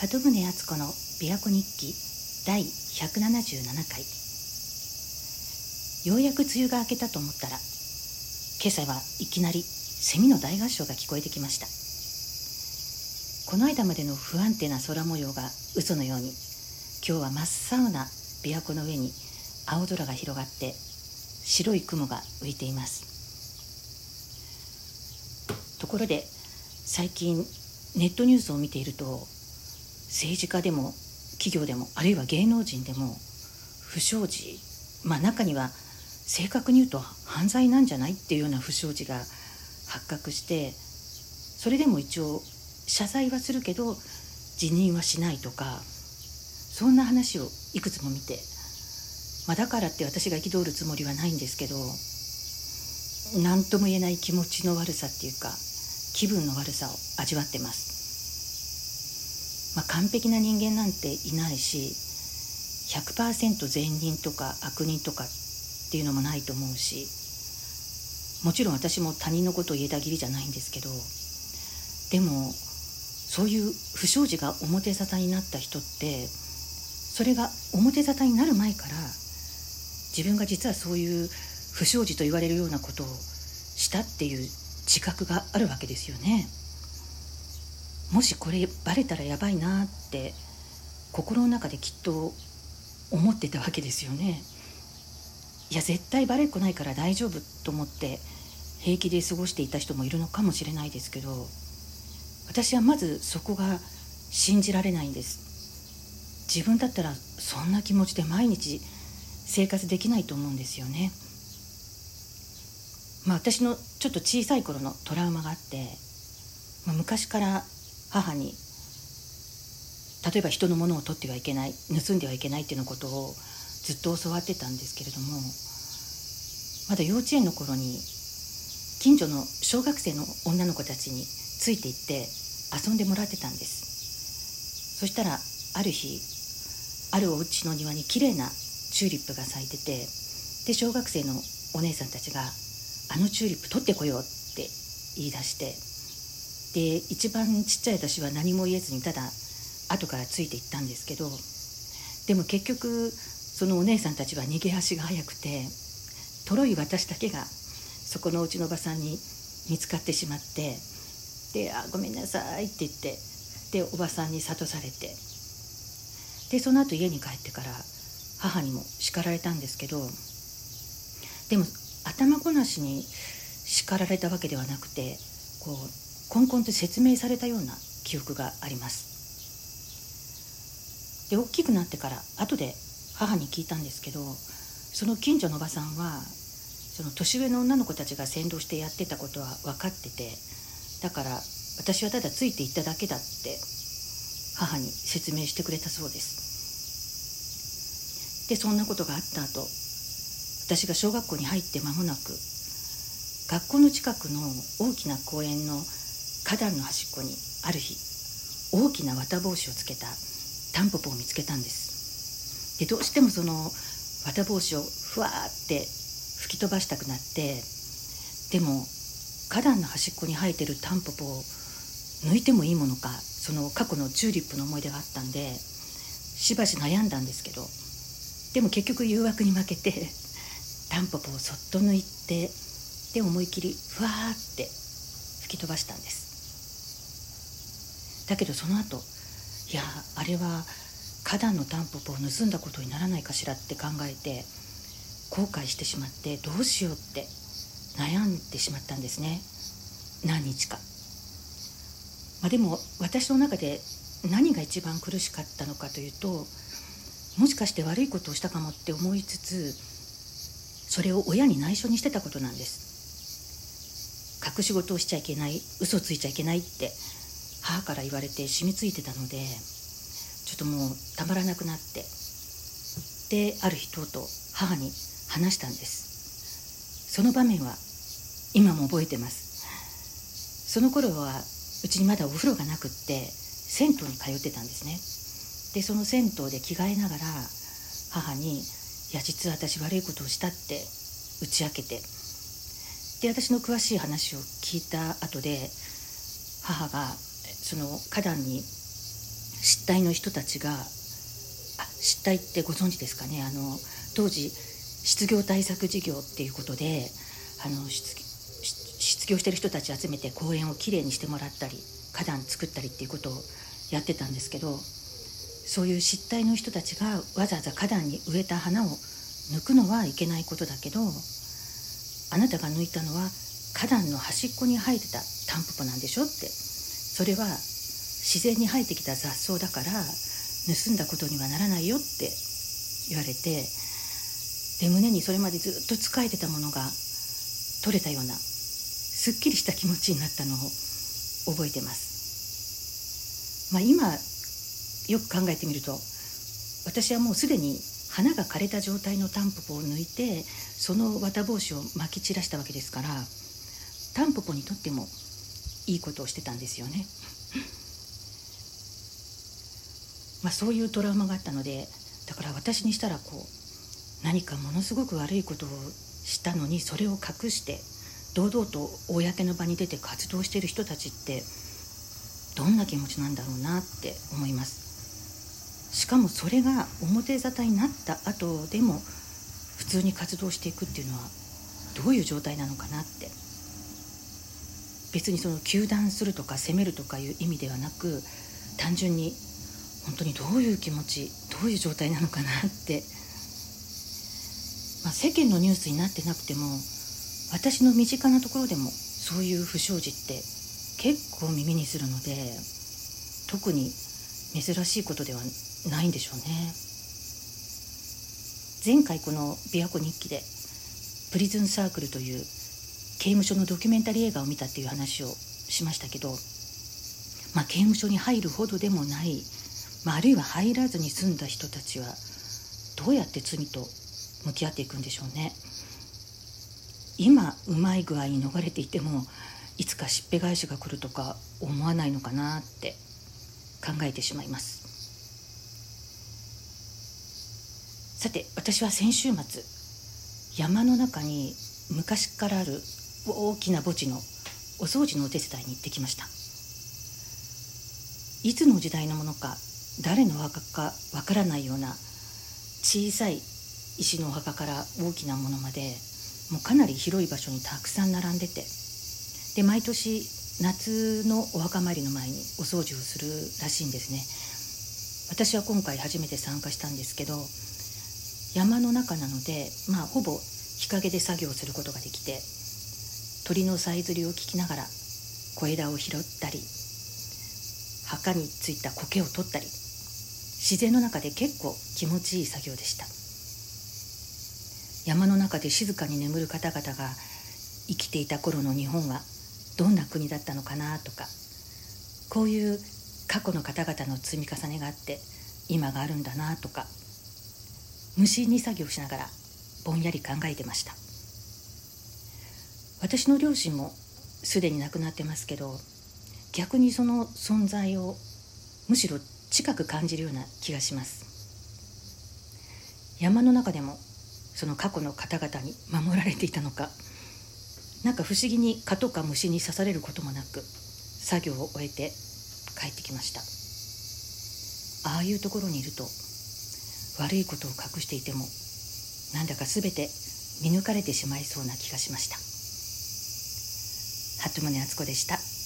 鳩宗敦子の琵琶湖日記第177回。ようやく梅雨が明けたと思ったら今朝はいきなりセミの大合唱が聞こえてきました。この間までの不安定な空模様が嘘のように今日は真っ青な琵琶湖の上に青空が広がって白い雲が浮いています。ところで最近ネットニュースを見ていると政治家でも企業でもあるいは芸能人でも不祥事まあ中には正確に言うと犯罪なんじゃないっていうような不祥事が発覚してそれでも一応謝罪はするけど辞任はしないとかそんな話をいくつも見て、まあ、だからって私が憤るつもりはないんですけど何とも言えない気持ちの悪さっていうか気分の悪さを味わってます。まあ、完璧な人間なんていないし100%善人とか悪人とかっていうのもないと思うしもちろん私も他人のことを言えたぎりじゃないんですけどでもそういう不祥事が表沙汰になった人ってそれが表沙汰になる前から自分が実はそういう不祥事と言われるようなことをしたっていう自覚があるわけですよね。もしこれバレたらやばいなって心の中できっと思ってたわけですよね。いや絶対バレっこないから大丈夫と思って平気で過ごしていた人もいるのかもしれないですけど私はまずそこが信じられないんです自分だったらそんな気持ちで毎日生活できないと思うんですよねまあ私のちょっと小さい頃のトラウマがあって、昔から母に例えば人のものを取ってはいけない盗んではいけないっていうのことをずっと教わってたんですけれどもまだ幼稚園の頃に近所の小学生の女の子たちについて行って遊んでもらってたんです。そしたらある日あるお家の庭に綺麗なチューリップが咲いててで小学生のお姉さんたちが「あのチューリップ取ってこよう」って言い出してで一番ちっちゃい私は何も言えずにただ後からついていったんですけどでも結局そのお姉さんたちは逃げ足が速くてとろい私だけがそこのうちのおばさんに見つかってしまってで「あごめんなさい」って言ってでおばさんに諭されてでその後家に帰ってから母にも叱られたんですけどでも頭ごなしに叱られたわけではなくてこうこんこんと説明されたような記憶があります。で大きくなってから後で母に聞いたんですけどその近所のおばさんはその年上の女の子たちが先導してやってたことは分かっててだから私はただついていっただけだって母に説明してくれたそうです。でそんなことがあった後私が小学校に入って間もなく学校の近くの大きな公園の花壇の端っこにある日大きな綿帽子をつけたタンポポを見つけたんです。でどうしてもその綿帽子をふわって吹き飛ばしたくなってでも花壇の端っこに生えてるタンポポを抜いてもいいものかその過去のチューリップの思い出があったんでしばし悩んだんですけどでも結局誘惑に負けてタンポポをそっと抜いてで思い切りふわーって吹き飛ばしたんです。だけどその後いやあれは花壇のタンポポを盗んだことにならないかしらって考えて後悔してしまってどうしようって悩んでしまったんですね。何日か、まあ、でも私の中で何が一番苦しかったのかというともしかして悪いことをしたかもって思いつつそれを親に内緒にしてたことなんです。隠し事をしちゃいけない嘘ついちゃいけないって母から言われて染みついてたのでちょっともうたまらなくなってである日とうとう母に話したんです。その場面は今も覚えてます。その頃はうちにまだお風呂がなくって銭湯に通ってたんですね。でその銭湯で着替えながら母に「いや実は私悪いことをした」って打ち明けて。で私の詳しい話を聞いた後で母がその花壇に失態の人たちが失態ってご存知ですかね？あの当時失業対策事業っていうことであの失業してる人たち集めて公園をきれいにしてもらったり花壇作ったりっていうことをやってたんですけどそういう失態の人たちがわざわざ花壇に植えた花を抜くのはいけないことだけどあなたが抜いたのは花壇の端っこに生えてたタンポポなんでしょってそれは自然に生えてきた雑草だから盗んだことにはならないよって言われてで胸にそれまでずっと仕えてたものが取れたようなすっきりした気持ちになったのを覚えてます。まあ、今よく考えてみると私はもうすでに花が枯れた状態のタンポポを抜いてその綿帽子をまき散らしたわけですからタンポポにとってもいいことをしてたんですよね。まあ、そういうトラウマがあったのでだから私にしたらこう何かものすごく悪いことをしたのにそれを隠して堂々と公の場に出て活動している人たちってどんな気持ちなんだろうなって思いますしかもそれが表沙汰になった後でも普通に活動していくっていうのはどういう状態なのかなって別にその糾弾するとか責めるとかいう意味ではなく単純に本当にどういう気持ちどういう状態なのかなって、まあ、世間のニュースになってなくても私の身近なところでもそういう不祥事って結構耳にするので特に珍しいことではないんでしょうね。前回この「琵琶湖日記」で「プリズンサークル」という刑務所のドキュメンタリー映画を見たっていう話をしましたけど、まあ、刑務所に入るほどでもない、まあ、あるいは入らずに済んだ人たちはどうやって罪と向き合っていくんでしょうね。今うまい具合に逃れていてもいつかしっぺ返しが来るとか思わないのかなって考えてしまいますさて私は先週末山の中に昔からある大きな墓地のお掃除のお手伝いに行ってきました。いつの時代のものか誰のお墓かわからないような小さい石のお墓から大きなものまでもうかなり広い場所にたくさん並んでてで毎年夏のお墓参りの前にお掃除をするらしいんですね。私は今回初めて参加したんですけど山の中なのでまあほぼ日陰で作業することができて鳥のさえずりを聞きながら小枝を拾ったり墓についた苔を取ったり自然の中で結構気持ちいい作業でした。山の中で静かに眠る方々が生きていた頃の日本はどんな国だったのかなとかこういう過去の方々の積み重ねがあって今があるんだなとか無心に作業しながらぼんやり考えてました。私の両親もすでに亡くなってますけど逆にその存在をむしろ近く感じるような気がします。山の中でもその過去の方々に守られていたのかなんか不思議に蚊とか虫に刺されることもなく作業を終えて帰ってきました。ああいうところにいると悪いことを隠していてもなんだか全て見抜かれてしまいそうな気がしました。鳩宗敦子でした。